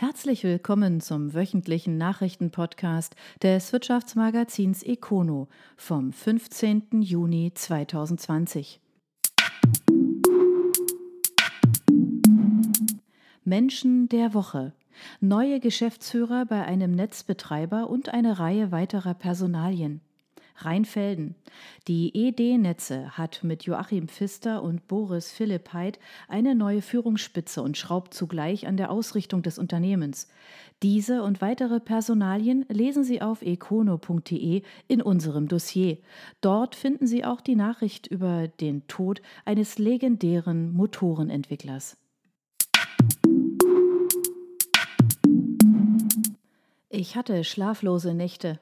Herzlich willkommen zum wöchentlichen Nachrichtenpodcast des Wirtschaftsmagazins Econo vom 15. Juni 2020. Menschen der Woche. Neue Geschäftsführer bei einem Netzbetreiber und eine Reihe weiterer Personalien. Rheinfelden. Die ED-Netze hat mit Joachim Pfister und Boris Philippheit eine neue Führungsspitze und schraubt zugleich an der Ausrichtung des Unternehmens. Diese und weitere Personalien lesen Sie auf econo.de in unserem Dossier. Dort finden Sie auch die Nachricht über den Tod eines legendären Motorenentwicklers. Ich hatte schlaflose Nächte.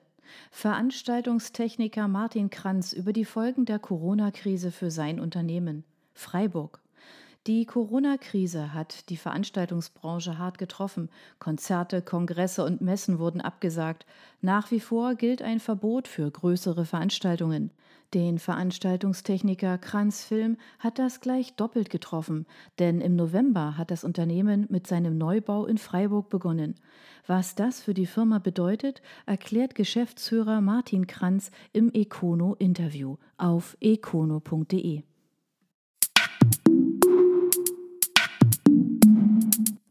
Veranstaltungstechniker Martin Kranz über die Folgen der Corona-Krise für sein Unternehmen. Freiburg. Die Corona-Krise hat die Veranstaltungsbranche hart getroffen. Konzerte, Kongresse und Messen wurden abgesagt. Nach wie vor gilt ein Verbot für größere Veranstaltungen. Den Veranstaltungstechniker Kranz Film hat das gleich doppelt getroffen, denn im November hat das Unternehmen mit seinem Neubau in Freiburg begonnen. Was das für die Firma bedeutet, erklärt Geschäftsführer Martin Kranz im Econo-Interview auf econo.de.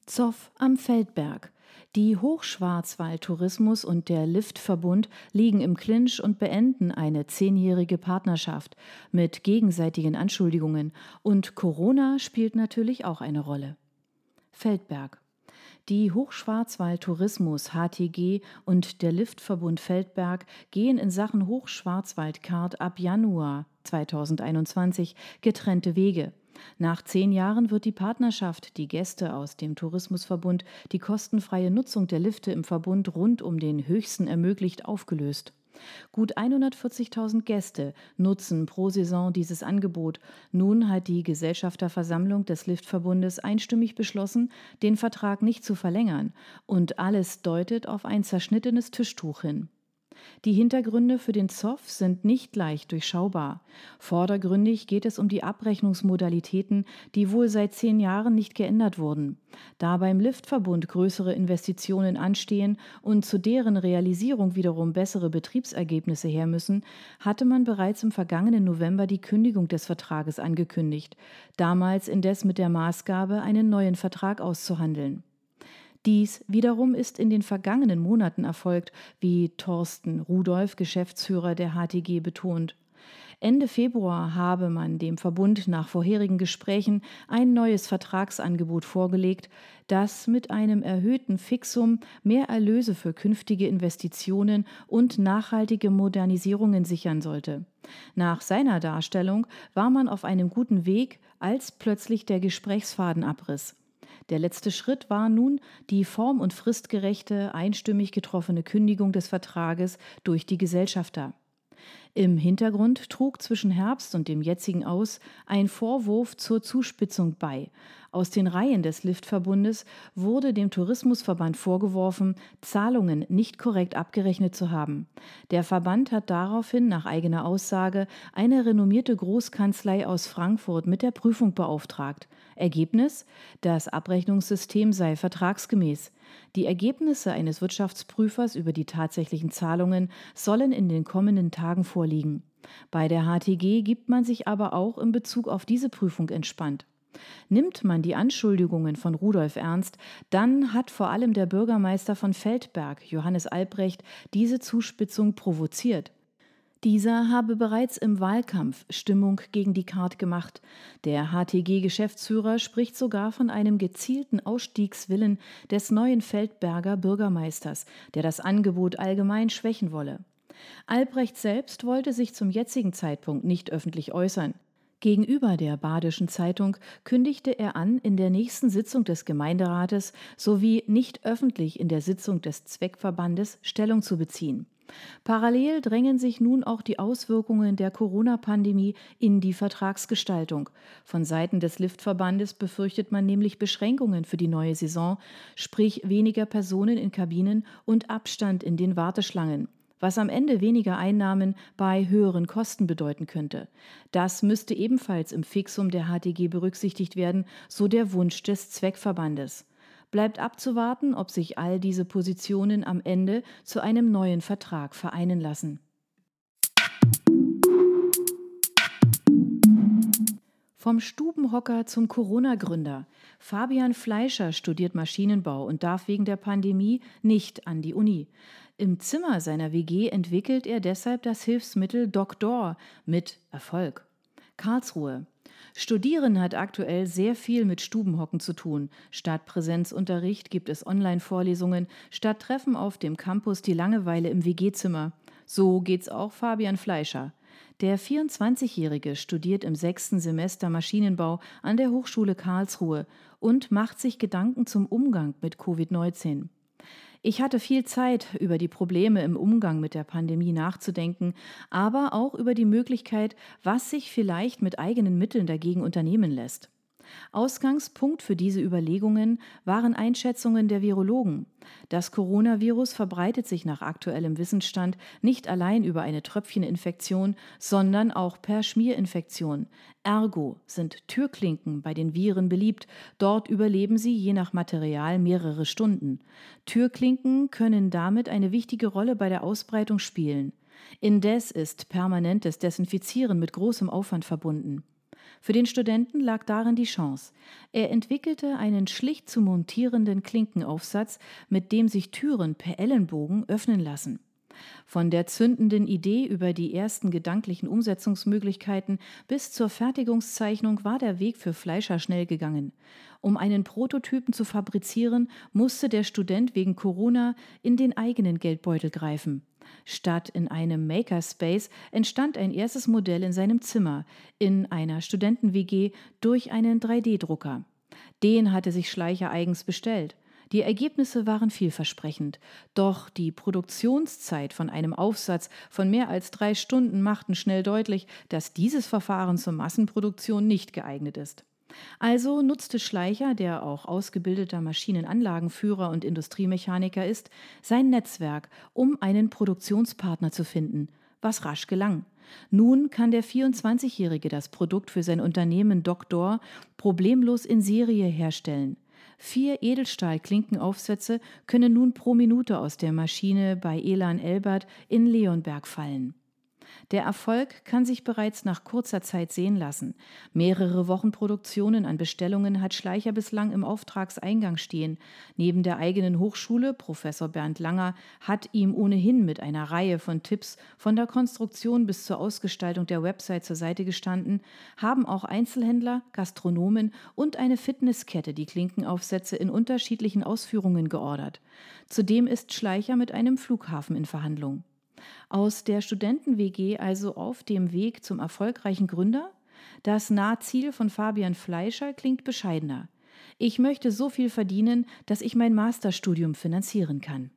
Zoff am Feldberg. Die Hochschwarzwald-Tourismus und der Liftverbund liegen im Clinch und beenden eine zehnjährige Partnerschaft mit gegenseitigen Anschuldigungen. Und Corona spielt natürlich auch eine Rolle. Feldberg. Die Hochschwarzwald Tourismus HTG und der Liftverbund Feldberg gehen in Sachen Hochschwarzwaldkart ab Januar 2021 getrennte Wege. Nach zehn Jahren wird die Partnerschaft, die Gäste aus dem Tourismusverbund die kostenfreie Nutzung der Lifte im Verbund rund um den höchsten ermöglicht, aufgelöst. Gut 140.000 Gäste nutzen pro Saison dieses Angebot. Nun hat die Gesellschafterversammlung des Liftverbundes einstimmig beschlossen, den Vertrag nicht zu verlängern. Und alles deutet auf ein zerschnittenes Tischtuch hin. Die Hintergründe für den Zoff sind nicht leicht durchschaubar. Vordergründig geht es um die Abrechnungsmodalitäten, die wohl seit zehn Jahren nicht geändert wurden. Da beim Liftverbund größere Investitionen anstehen und zu deren Realisierung wiederum bessere Betriebsergebnisse her müssen, hatte man bereits im vergangenen November die Kündigung des Vertrages angekündigt, damals indes mit der Maßgabe, einen neuen Vertrag auszuhandeln. Dies wiederum ist in den vergangenen Monaten erfolgt, wie Thorsten Rudolph, Geschäftsführer der HTG, betont. Ende Februar habe man dem Verbund nach vorherigen Gesprächen ein neues Vertragsangebot vorgelegt, das mit einem erhöhten Fixum mehr Erlöse für künftige Investitionen und nachhaltige Modernisierungen sichern sollte. Nach seiner Darstellung war man auf einem guten Weg, als plötzlich der Gesprächsfaden abriss. Der letzte Schritt war nun die form- und fristgerechte, einstimmig getroffene Kündigung des Vertrages durch die Gesellschafter. Im Hintergrund trug zwischen Herbst und dem jetzigen Aus ein Vorwurf zur Zuspitzung bei. Aus den Reihen des Liftverbundes wurde dem Tourismusverband vorgeworfen, Zahlungen nicht korrekt abgerechnet zu haben. Der Verband hat daraufhin nach eigener Aussage eine renommierte Großkanzlei aus Frankfurt mit der Prüfung beauftragt. Ergebnis? Das Abrechnungssystem sei vertragsgemäß. Die Ergebnisse eines Wirtschaftsprüfers über die tatsächlichen Zahlungen sollen in den kommenden Tagen vorliegen. Bei der HTG gibt man sich aber auch in Bezug auf diese Prüfung entspannt. Nimmt man die Anschuldigungen von Rudolf ernst, dann hat vor allem der Bürgermeister von Feldberg, Johannes Albrecht, diese Zuspitzung provoziert. Dieser habe bereits im Wahlkampf Stimmung gegen die Kart gemacht. Der HTG-Geschäftsführer spricht sogar von einem gezielten Ausstiegswillen des neuen Feldberger Bürgermeisters, der das Angebot allgemein schwächen wolle. Albrecht selbst wollte sich zum jetzigen Zeitpunkt nicht öffentlich äußern. Gegenüber der Badischen Zeitung kündigte er an, in der nächsten Sitzung des Gemeinderates sowie nicht öffentlich in der Sitzung des Zweckverbandes Stellung zu beziehen. Parallel drängen sich nun auch die Auswirkungen der Corona-Pandemie in die Vertragsgestaltung. Von Seiten des Liftverbandes befürchtet man nämlich Beschränkungen für die neue Saison, sprich weniger Personen in Kabinen und Abstand in den Warteschlangen was am Ende weniger Einnahmen bei höheren Kosten bedeuten könnte. Das müsste ebenfalls im Fixum der HTG berücksichtigt werden, so der Wunsch des Zweckverbandes. Bleibt abzuwarten, ob sich all diese Positionen am Ende zu einem neuen Vertrag vereinen lassen. Vom Stubenhocker zum Corona-Gründer. Fabian Fleischer studiert Maschinenbau und darf wegen der Pandemie nicht an die Uni. Im Zimmer seiner WG entwickelt er deshalb das Hilfsmittel Doktor mit Erfolg. Karlsruhe. Studieren hat aktuell sehr viel mit Stubenhocken zu tun. Statt Präsenzunterricht gibt es Online-Vorlesungen, statt Treffen auf dem Campus die Langeweile im WG-Zimmer. So geht's auch Fabian Fleischer. Der 24-Jährige studiert im sechsten Semester Maschinenbau an der Hochschule Karlsruhe und macht sich Gedanken zum Umgang mit Covid-19. Ich hatte viel Zeit, über die Probleme im Umgang mit der Pandemie nachzudenken, aber auch über die Möglichkeit, was sich vielleicht mit eigenen Mitteln dagegen unternehmen lässt. Ausgangspunkt für diese Überlegungen waren Einschätzungen der Virologen. Das Coronavirus verbreitet sich nach aktuellem Wissensstand nicht allein über eine Tröpfcheninfektion, sondern auch per Schmierinfektion. Ergo sind Türklinken bei den Viren beliebt. Dort überleben sie je nach Material mehrere Stunden. Türklinken können damit eine wichtige Rolle bei der Ausbreitung spielen. Indes ist permanentes Desinfizieren mit großem Aufwand verbunden. Für den Studenten lag darin die Chance. Er entwickelte einen schlicht zu montierenden Klinkenaufsatz, mit dem sich Türen per Ellenbogen öffnen lassen. Von der zündenden Idee über die ersten gedanklichen Umsetzungsmöglichkeiten bis zur Fertigungszeichnung war der Weg für Fleischer schnell gegangen. Um einen Prototypen zu fabrizieren, musste der Student wegen Corona in den eigenen Geldbeutel greifen. Statt in einem Makerspace entstand ein erstes Modell in seinem Zimmer, in einer Studenten-WG durch einen 3D-Drucker. Den hatte sich Schleicher eigens bestellt. Die Ergebnisse waren vielversprechend, doch die Produktionszeit von einem Aufsatz von mehr als drei Stunden machten schnell deutlich, dass dieses Verfahren zur Massenproduktion nicht geeignet ist. Also nutzte Schleicher, der auch ausgebildeter Maschinenanlagenführer und Industriemechaniker ist, sein Netzwerk, um einen Produktionspartner zu finden, was rasch gelang. Nun kann der 24-Jährige das Produkt für sein Unternehmen Doktor problemlos in Serie herstellen. Vier Edelstahlklinkenaufsätze können nun pro Minute aus der Maschine bei Elan Elbert in Leonberg fallen. Der Erfolg kann sich bereits nach kurzer Zeit sehen lassen. Mehrere Wochen Produktionen an Bestellungen hat Schleicher bislang im Auftragseingang stehen. Neben der eigenen Hochschule, Professor Bernd Langer, hat ihm ohnehin mit einer Reihe von Tipps von der Konstruktion bis zur Ausgestaltung der Website zur Seite gestanden, haben auch Einzelhändler, Gastronomen und eine Fitnesskette die Klinkenaufsätze in unterschiedlichen Ausführungen geordert. Zudem ist Schleicher mit einem Flughafen in Verhandlung. Aus der Studenten-WG also auf dem Weg zum erfolgreichen Gründer? Das Nahziel von Fabian Fleischer klingt bescheidener. Ich möchte so viel verdienen, dass ich mein Masterstudium finanzieren kann.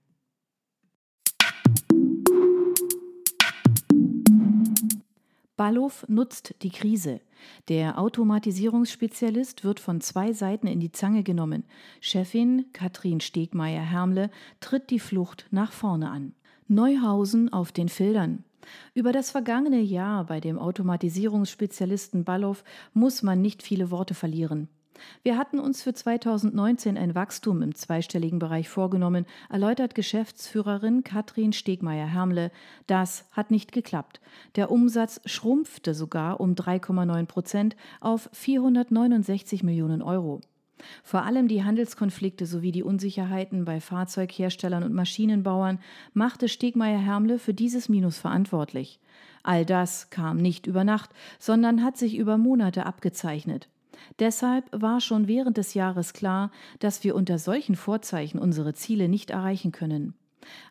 Ballow nutzt die Krise. Der Automatisierungsspezialist wird von zwei Seiten in die Zange genommen. Chefin Katrin Stegmeier-Hermle tritt die Flucht nach vorne an. Neuhausen auf den Filtern. Über das vergangene Jahr bei dem Automatisierungsspezialisten Ballow muss man nicht viele Worte verlieren. Wir hatten uns für 2019 ein Wachstum im zweistelligen Bereich vorgenommen, erläutert Geschäftsführerin Katrin Stegmeier-Hermle. Das hat nicht geklappt. Der Umsatz schrumpfte sogar um 3,9 Prozent auf 469 Millionen Euro. Vor allem die Handelskonflikte sowie die Unsicherheiten bei Fahrzeugherstellern und Maschinenbauern machte Stegmeier-Hermle für dieses Minus verantwortlich. All das kam nicht über Nacht, sondern hat sich über Monate abgezeichnet. Deshalb war schon während des Jahres klar, dass wir unter solchen Vorzeichen unsere Ziele nicht erreichen können.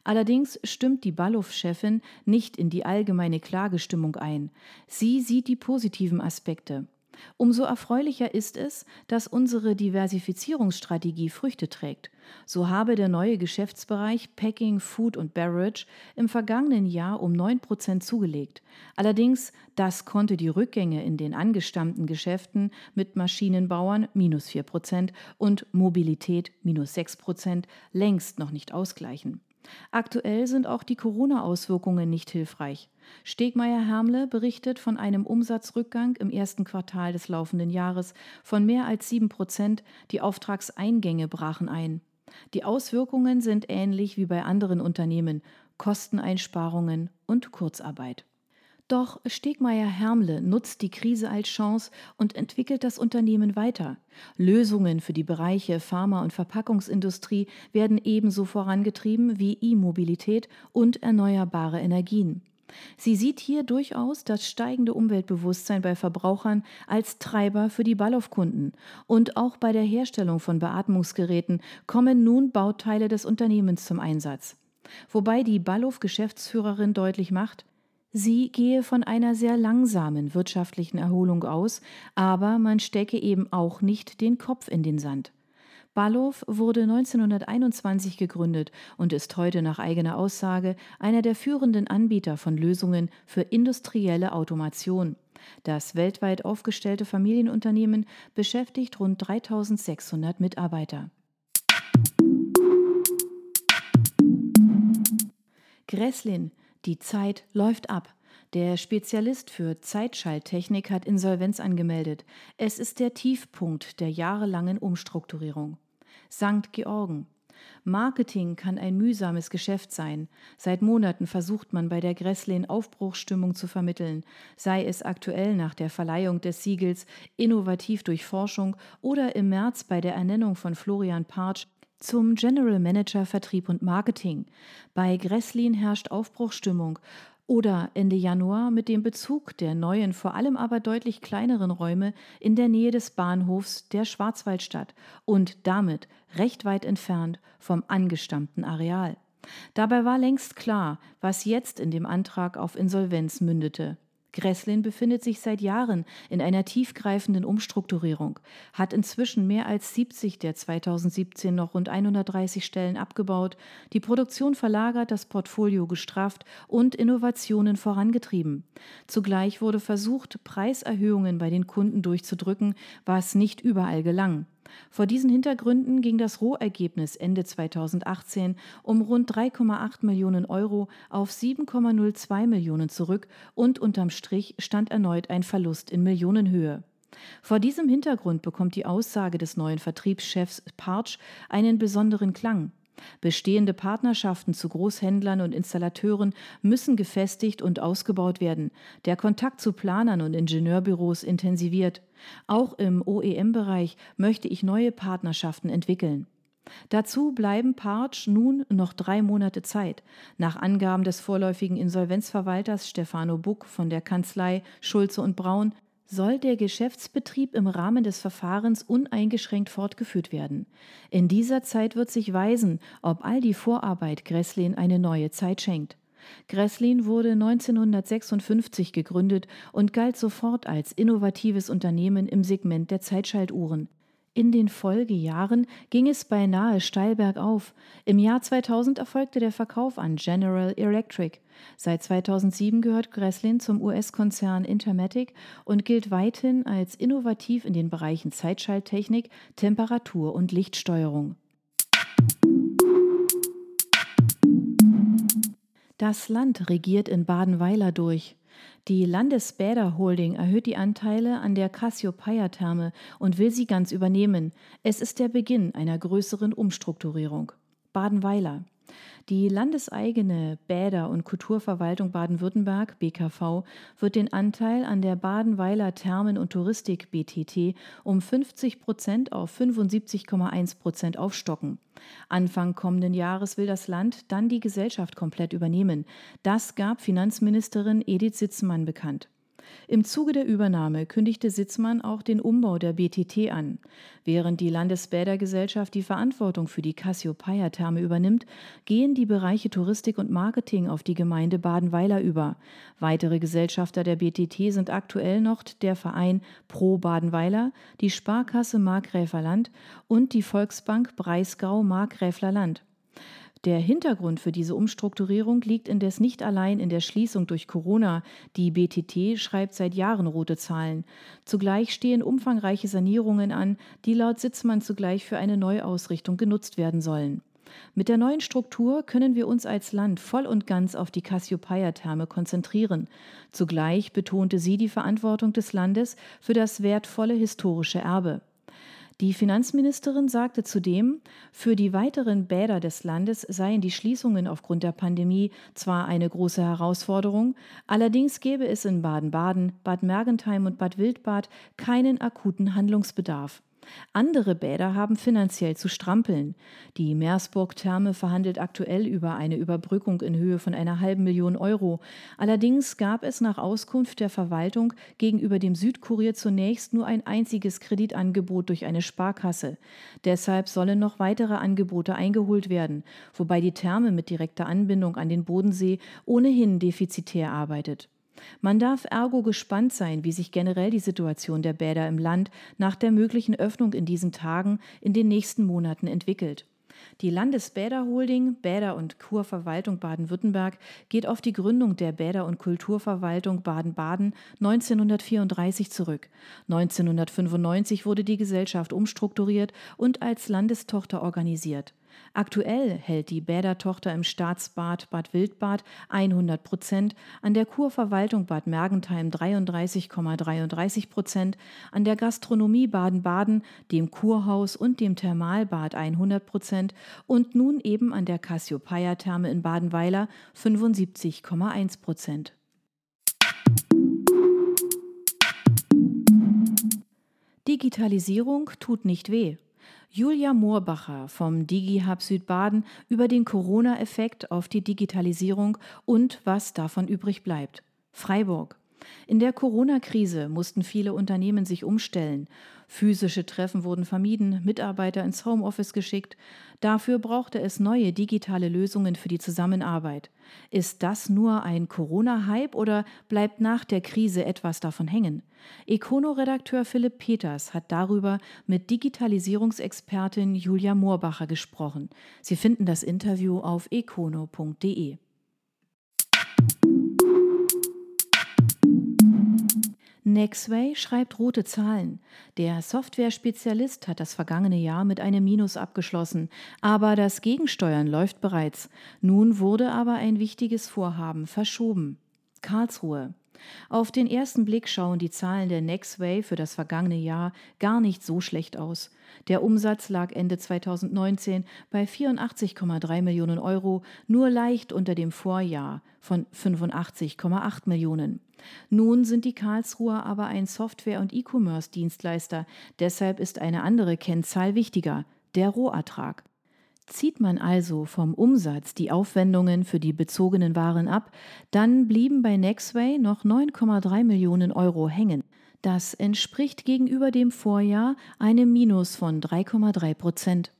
Allerdings stimmt die Balluff-Chefin nicht in die allgemeine Klagestimmung ein. Sie sieht die positiven Aspekte. Umso erfreulicher ist es, dass unsere Diversifizierungsstrategie Früchte trägt. So habe der neue Geschäftsbereich Packing, Food und Beverage im vergangenen Jahr um 9 Prozent zugelegt. Allerdings, das konnte die Rückgänge in den angestammten Geschäften mit Maschinenbauern minus 4 Prozent und Mobilität minus 6 Prozent längst noch nicht ausgleichen. Aktuell sind auch die Corona-Auswirkungen nicht hilfreich. Stegmeier-Hermle berichtet von einem Umsatzrückgang im ersten Quartal des laufenden Jahres von mehr als sieben Prozent. Die Auftragseingänge brachen ein. Die Auswirkungen sind ähnlich wie bei anderen Unternehmen Kosteneinsparungen und Kurzarbeit. Doch Stegmeier-Hermle nutzt die Krise als Chance und entwickelt das Unternehmen weiter. Lösungen für die Bereiche Pharma- und Verpackungsindustrie werden ebenso vorangetrieben wie E-Mobilität und erneuerbare Energien. Sie sieht hier durchaus das steigende Umweltbewusstsein bei Verbrauchern als Treiber für die Ballow-Kunden. Und auch bei der Herstellung von Beatmungsgeräten kommen nun Bauteile des Unternehmens zum Einsatz. Wobei die Ballow-Geschäftsführerin deutlich macht, Sie gehe von einer sehr langsamen wirtschaftlichen Erholung aus, aber man stecke eben auch nicht den Kopf in den Sand. Ballow wurde 1921 gegründet und ist heute nach eigener Aussage einer der führenden Anbieter von Lösungen für industrielle Automation. Das weltweit aufgestellte Familienunternehmen beschäftigt rund 3600 Mitarbeiter. Gresslin die Zeit läuft ab. Der Spezialist für Zeitschalttechnik hat Insolvenz angemeldet. Es ist der Tiefpunkt der jahrelangen Umstrukturierung. St. Georgen. Marketing kann ein mühsames Geschäft sein. Seit Monaten versucht man bei der Gresslin Aufbruchsstimmung zu vermitteln, sei es aktuell nach der Verleihung des Siegels, innovativ durch Forschung oder im März bei der Ernennung von Florian Partsch zum General Manager Vertrieb und Marketing. Bei Gresslin herrscht Aufbruchstimmung. Oder Ende Januar mit dem Bezug der neuen, vor allem aber deutlich kleineren Räume in der Nähe des Bahnhofs der Schwarzwaldstadt und damit recht weit entfernt vom angestammten Areal. Dabei war längst klar, was jetzt in dem Antrag auf Insolvenz mündete. Gresslin befindet sich seit Jahren in einer tiefgreifenden Umstrukturierung, hat inzwischen mehr als 70 der 2017 noch rund 130 Stellen abgebaut, die Produktion verlagert, das Portfolio gestrafft und Innovationen vorangetrieben. Zugleich wurde versucht, Preiserhöhungen bei den Kunden durchzudrücken, was nicht überall gelang. Vor diesen Hintergründen ging das Rohergebnis Ende 2018 um rund 3,8 Millionen Euro auf 7,02 Millionen zurück und unterm Strich stand erneut ein Verlust in Millionenhöhe. Vor diesem Hintergrund bekommt die Aussage des neuen Vertriebschefs Partsch einen besonderen Klang. Bestehende Partnerschaften zu Großhändlern und Installateuren müssen gefestigt und ausgebaut werden, der Kontakt zu Planern und Ingenieurbüros intensiviert. Auch im OEM-Bereich möchte ich neue Partnerschaften entwickeln. Dazu bleiben Partsch nun noch drei Monate Zeit. Nach Angaben des vorläufigen Insolvenzverwalters Stefano Buck von der Kanzlei Schulze und Braun soll der Geschäftsbetrieb im Rahmen des Verfahrens uneingeschränkt fortgeführt werden. In dieser Zeit wird sich weisen, ob all die Vorarbeit Gresslin eine neue Zeit schenkt. Gresslin wurde 1956 gegründet und galt sofort als innovatives Unternehmen im Segment der Zeitschaltuhren. In den Folgejahren ging es beinahe steil bergauf. Im Jahr 2000 erfolgte der Verkauf an General Electric. Seit 2007 gehört Gresslin zum US-Konzern Intermatic und gilt weithin als innovativ in den Bereichen Zeitschalttechnik, Temperatur- und Lichtsteuerung. Das Land regiert in Badenweiler durch. Die Landesbäder Holding erhöht die Anteile an der Cassiopeia-Therme und will sie ganz übernehmen. Es ist der Beginn einer größeren Umstrukturierung. Badenweiler. Die landeseigene Bäder- und Kulturverwaltung Baden-Württemberg BKV wird den Anteil an der Badenweiler Thermen- und Touristik BTT um 50 Prozent auf 75,1 Prozent aufstocken. Anfang kommenden Jahres will das Land dann die Gesellschaft komplett übernehmen. Das gab Finanzministerin Edith Sitzmann bekannt. Im Zuge der Übernahme kündigte Sitzmann auch den Umbau der BTT an. Während die Landesbädergesellschaft die Verantwortung für die Cassiopeia-Therme übernimmt, gehen die Bereiche Touristik und Marketing auf die Gemeinde Badenweiler über. Weitere Gesellschafter der BTT sind aktuell noch der Verein Pro Badenweiler, die Sparkasse Markgräflerland und die Volksbank Breisgau-Markgräflerland. Der Hintergrund für diese Umstrukturierung liegt indes nicht allein in der Schließung durch Corona. Die BTT schreibt seit Jahren rote Zahlen. Zugleich stehen umfangreiche Sanierungen an, die laut Sitzmann zugleich für eine Neuausrichtung genutzt werden sollen. Mit der neuen Struktur können wir uns als Land voll und ganz auf die Cassiopeia-Therme konzentrieren. Zugleich betonte sie die Verantwortung des Landes für das wertvolle historische Erbe. Die Finanzministerin sagte zudem, für die weiteren Bäder des Landes seien die Schließungen aufgrund der Pandemie zwar eine große Herausforderung, allerdings gäbe es in Baden-Baden, Bad Mergentheim und Bad Wildbad keinen akuten Handlungsbedarf. Andere Bäder haben finanziell zu strampeln. Die Meersburg-Therme verhandelt aktuell über eine Überbrückung in Höhe von einer halben Million Euro. Allerdings gab es nach Auskunft der Verwaltung gegenüber dem Südkurier zunächst nur ein einziges Kreditangebot durch eine Sparkasse. Deshalb sollen noch weitere Angebote eingeholt werden, wobei die Therme mit direkter Anbindung an den Bodensee ohnehin defizitär arbeitet. Man darf ergo gespannt sein, wie sich generell die Situation der Bäder im Land nach der möglichen Öffnung in diesen Tagen in den nächsten Monaten entwickelt. Die Landesbäderholding Bäder- und Kurverwaltung Baden-Württemberg geht auf die Gründung der Bäder- und Kulturverwaltung Baden-Baden 1934 zurück. 1995 wurde die Gesellschaft umstrukturiert und als Landestochter organisiert. Aktuell hält die Bädertochter im Staatsbad Bad Wildbad 100 Prozent, an der Kurverwaltung Bad Mergentheim 33,33 Prozent, an der Gastronomie Baden-Baden, dem Kurhaus und dem Thermalbad 100 Prozent und nun eben an der Cassiopeia-Therme in Badenweiler 75,1 Prozent. Digitalisierung tut nicht weh. Julia Moorbacher vom DigiHub Südbaden über den Corona-Effekt auf die Digitalisierung und was davon übrig bleibt. Freiburg. In der Corona-Krise mussten viele Unternehmen sich umstellen. Physische Treffen wurden vermieden, Mitarbeiter ins Homeoffice geschickt. Dafür brauchte es neue digitale Lösungen für die Zusammenarbeit. Ist das nur ein Corona-Hype oder bleibt nach der Krise etwas davon hängen? Econo-Redakteur Philipp Peters hat darüber mit Digitalisierungsexpertin Julia Moorbacher gesprochen. Sie finden das Interview auf econo.de. Nexway schreibt rote Zahlen. Der Software-Spezialist hat das vergangene Jahr mit einem Minus abgeschlossen, aber das Gegensteuern läuft bereits. Nun wurde aber ein wichtiges Vorhaben verschoben. Karlsruhe. Auf den ersten Blick schauen die Zahlen der Nextway für das vergangene Jahr gar nicht so schlecht aus. Der Umsatz lag Ende 2019 bei 84,3 Millionen Euro, nur leicht unter dem Vorjahr von 85,8 Millionen. Nun sind die Karlsruher aber ein Software- und E-Commerce-Dienstleister, deshalb ist eine andere Kennzahl wichtiger, der Rohertrag. Zieht man also vom Umsatz die Aufwendungen für die bezogenen Waren ab, dann blieben bei Nexway noch 9,3 Millionen Euro hängen. Das entspricht gegenüber dem Vorjahr einem Minus von 3,3 Prozent.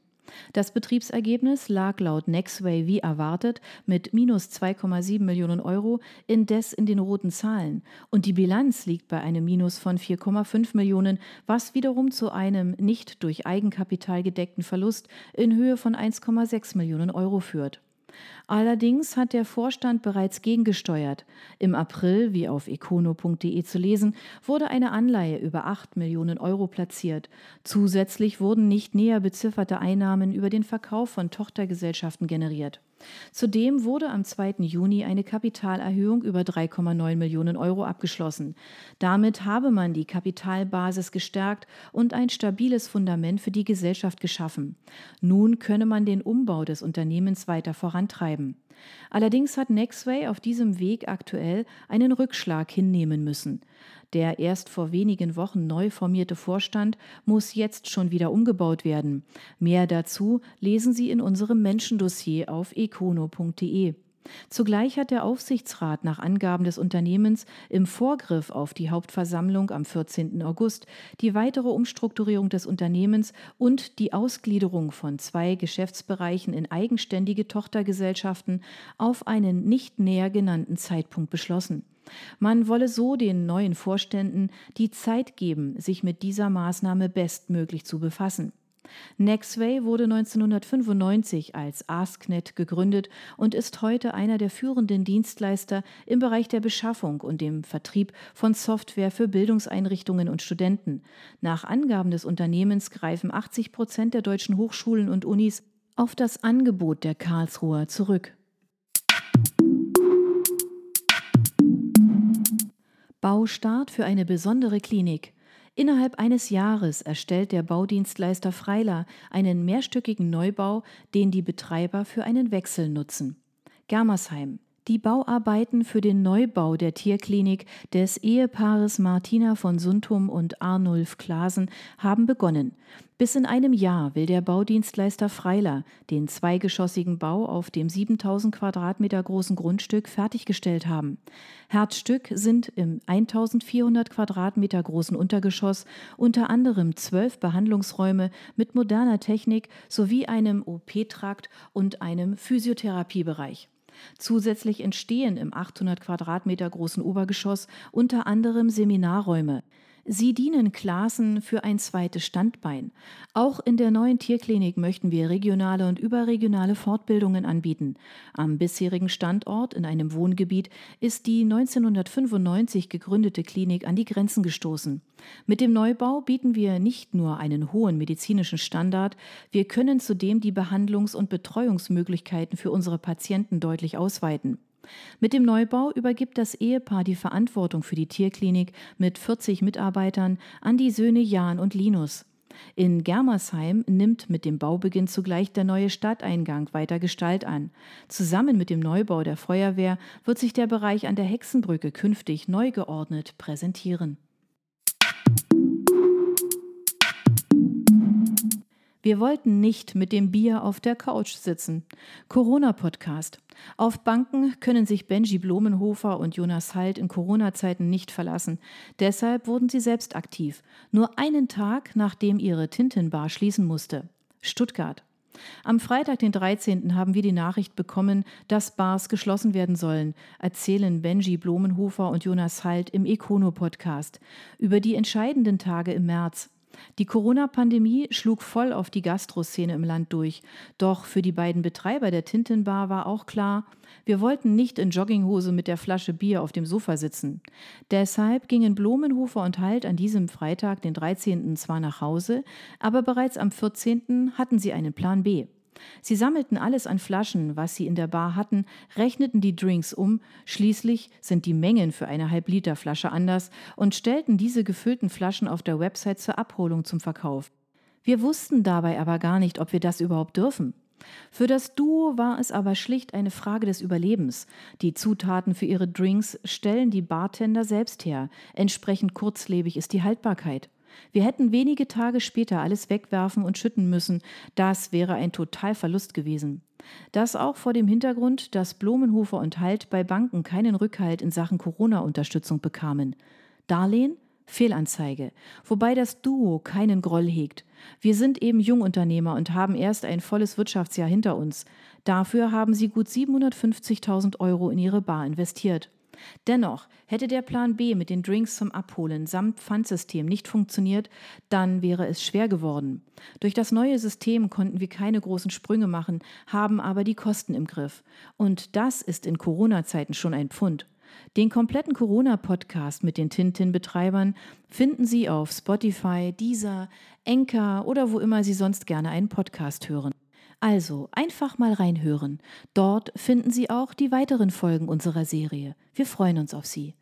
Das Betriebsergebnis lag laut Nexway wie erwartet mit minus 2,7 Millionen Euro indes in den roten Zahlen und die Bilanz liegt bei einem Minus von 4,5 Millionen, was wiederum zu einem nicht durch Eigenkapital gedeckten Verlust in Höhe von 1,6 Millionen Euro führt. Allerdings hat der Vorstand bereits gegengesteuert. Im April, wie auf econo.de zu lesen, wurde eine Anleihe über 8 Millionen Euro platziert. Zusätzlich wurden nicht näher bezifferte Einnahmen über den Verkauf von Tochtergesellschaften generiert. Zudem wurde am 2. Juni eine Kapitalerhöhung über 3,9 Millionen Euro abgeschlossen. Damit habe man die Kapitalbasis gestärkt und ein stabiles Fundament für die Gesellschaft geschaffen. Nun könne man den Umbau des Unternehmens weiter vorantreiben. Allerdings hat Nextway auf diesem Weg aktuell einen Rückschlag hinnehmen müssen. Der erst vor wenigen Wochen neu formierte Vorstand muss jetzt schon wieder umgebaut werden. Mehr dazu lesen Sie in unserem Menschendossier auf econo.de. Zugleich hat der Aufsichtsrat nach Angaben des Unternehmens im Vorgriff auf die Hauptversammlung am 14. August die weitere Umstrukturierung des Unternehmens und die Ausgliederung von zwei Geschäftsbereichen in eigenständige Tochtergesellschaften auf einen nicht näher genannten Zeitpunkt beschlossen. Man wolle so den neuen Vorständen die Zeit geben, sich mit dieser Maßnahme bestmöglich zu befassen. Nexway wurde 1995 als AskNet gegründet und ist heute einer der führenden Dienstleister im Bereich der Beschaffung und dem Vertrieb von Software für Bildungseinrichtungen und Studenten. Nach Angaben des Unternehmens greifen 80 Prozent der deutschen Hochschulen und Unis auf das Angebot der Karlsruher zurück. Baustart für eine besondere Klinik. Innerhalb eines Jahres erstellt der Baudienstleister Freiler einen mehrstöckigen Neubau, den die Betreiber für einen Wechsel nutzen. Germersheim. Die Bauarbeiten für den Neubau der Tierklinik des Ehepaares Martina von Suntum und Arnulf Klasen haben begonnen. Bis in einem Jahr will der Baudienstleister Freiler den zweigeschossigen Bau auf dem 7000 Quadratmeter großen Grundstück fertiggestellt haben. Herzstück sind im 1400 Quadratmeter großen Untergeschoss unter anderem zwölf Behandlungsräume mit moderner Technik sowie einem OP-Trakt und einem Physiotherapiebereich. Zusätzlich entstehen im 800 Quadratmeter großen Obergeschoss unter anderem Seminarräume. Sie dienen Klassen für ein zweites Standbein. Auch in der neuen Tierklinik möchten wir regionale und überregionale Fortbildungen anbieten. Am bisherigen Standort in einem Wohngebiet ist die 1995 gegründete Klinik an die Grenzen gestoßen. Mit dem Neubau bieten wir nicht nur einen hohen medizinischen Standard, wir können zudem die Behandlungs- und Betreuungsmöglichkeiten für unsere Patienten deutlich ausweiten. Mit dem Neubau übergibt das Ehepaar die Verantwortung für die Tierklinik mit 40 Mitarbeitern an die Söhne Jan und Linus. In Germersheim nimmt mit dem Baubeginn zugleich der neue Stadteingang weiter Gestalt an. Zusammen mit dem Neubau der Feuerwehr wird sich der Bereich an der Hexenbrücke künftig neu geordnet präsentieren. Wir wollten nicht mit dem Bier auf der Couch sitzen. Corona-Podcast. Auf Banken können sich Benji Blumenhofer und Jonas Halt in Corona-Zeiten nicht verlassen. Deshalb wurden sie selbst aktiv. Nur einen Tag, nachdem ihre Tintenbar schließen musste. Stuttgart. Am Freitag, den 13., haben wir die Nachricht bekommen, dass Bars geschlossen werden sollen, erzählen Benji Blumenhofer und Jonas Halt im Econo-Podcast über die entscheidenden Tage im März. Die Corona-Pandemie schlug voll auf die Gastroszene im Land durch. Doch für die beiden Betreiber der Tintenbar war auch klar, wir wollten nicht in Jogginghose mit der Flasche Bier auf dem Sofa sitzen. Deshalb gingen Blumenhofer und Halt an diesem Freitag, den 13. zwar nach Hause, aber bereits am 14. hatten sie einen Plan B. Sie sammelten alles an Flaschen, was sie in der Bar hatten, rechneten die Drinks um, schließlich sind die Mengen für eine Halb-Liter-Flasche anders und stellten diese gefüllten Flaschen auf der Website zur Abholung zum Verkauf. Wir wussten dabei aber gar nicht, ob wir das überhaupt dürfen. Für das Duo war es aber schlicht eine Frage des Überlebens. Die Zutaten für ihre Drinks stellen die Bartender selbst her, entsprechend kurzlebig ist die Haltbarkeit. Wir hätten wenige Tage später alles wegwerfen und schütten müssen. Das wäre ein Totalverlust gewesen. Das auch vor dem Hintergrund, dass Blumenhofer und Halt bei Banken keinen Rückhalt in Sachen Corona-Unterstützung bekamen. Darlehen? Fehlanzeige. Wobei das Duo keinen Groll hegt. Wir sind eben Jungunternehmer und haben erst ein volles Wirtschaftsjahr hinter uns. Dafür haben sie gut 750.000 Euro in ihre Bar investiert. Dennoch, hätte der Plan B mit den Drinks zum Abholen samt Pfandsystem nicht funktioniert, dann wäre es schwer geworden. Durch das neue System konnten wir keine großen Sprünge machen, haben aber die Kosten im Griff. Und das ist in Corona-Zeiten schon ein Pfund. Den kompletten Corona-Podcast mit den Tintin-Betreibern finden Sie auf Spotify, Deezer, Enka oder wo immer Sie sonst gerne einen Podcast hören. Also einfach mal reinhören. Dort finden Sie auch die weiteren Folgen unserer Serie. Wir freuen uns auf Sie.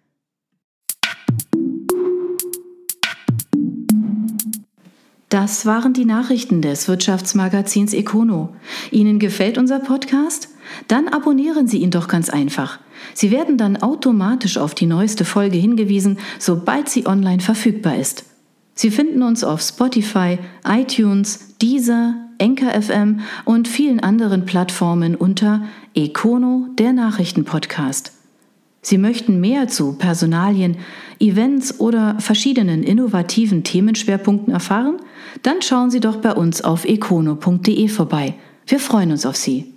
Das waren die Nachrichten des Wirtschaftsmagazins Econo. Ihnen gefällt unser Podcast? Dann abonnieren Sie ihn doch ganz einfach. Sie werden dann automatisch auf die neueste Folge hingewiesen, sobald sie online verfügbar ist. Sie finden uns auf Spotify, iTunes, Deezer, Enker FM und vielen anderen Plattformen unter Econo, der Nachrichtenpodcast. Sie möchten mehr zu Personalien, Events oder verschiedenen innovativen Themenschwerpunkten erfahren? Dann schauen Sie doch bei uns auf econo.de vorbei. Wir freuen uns auf Sie.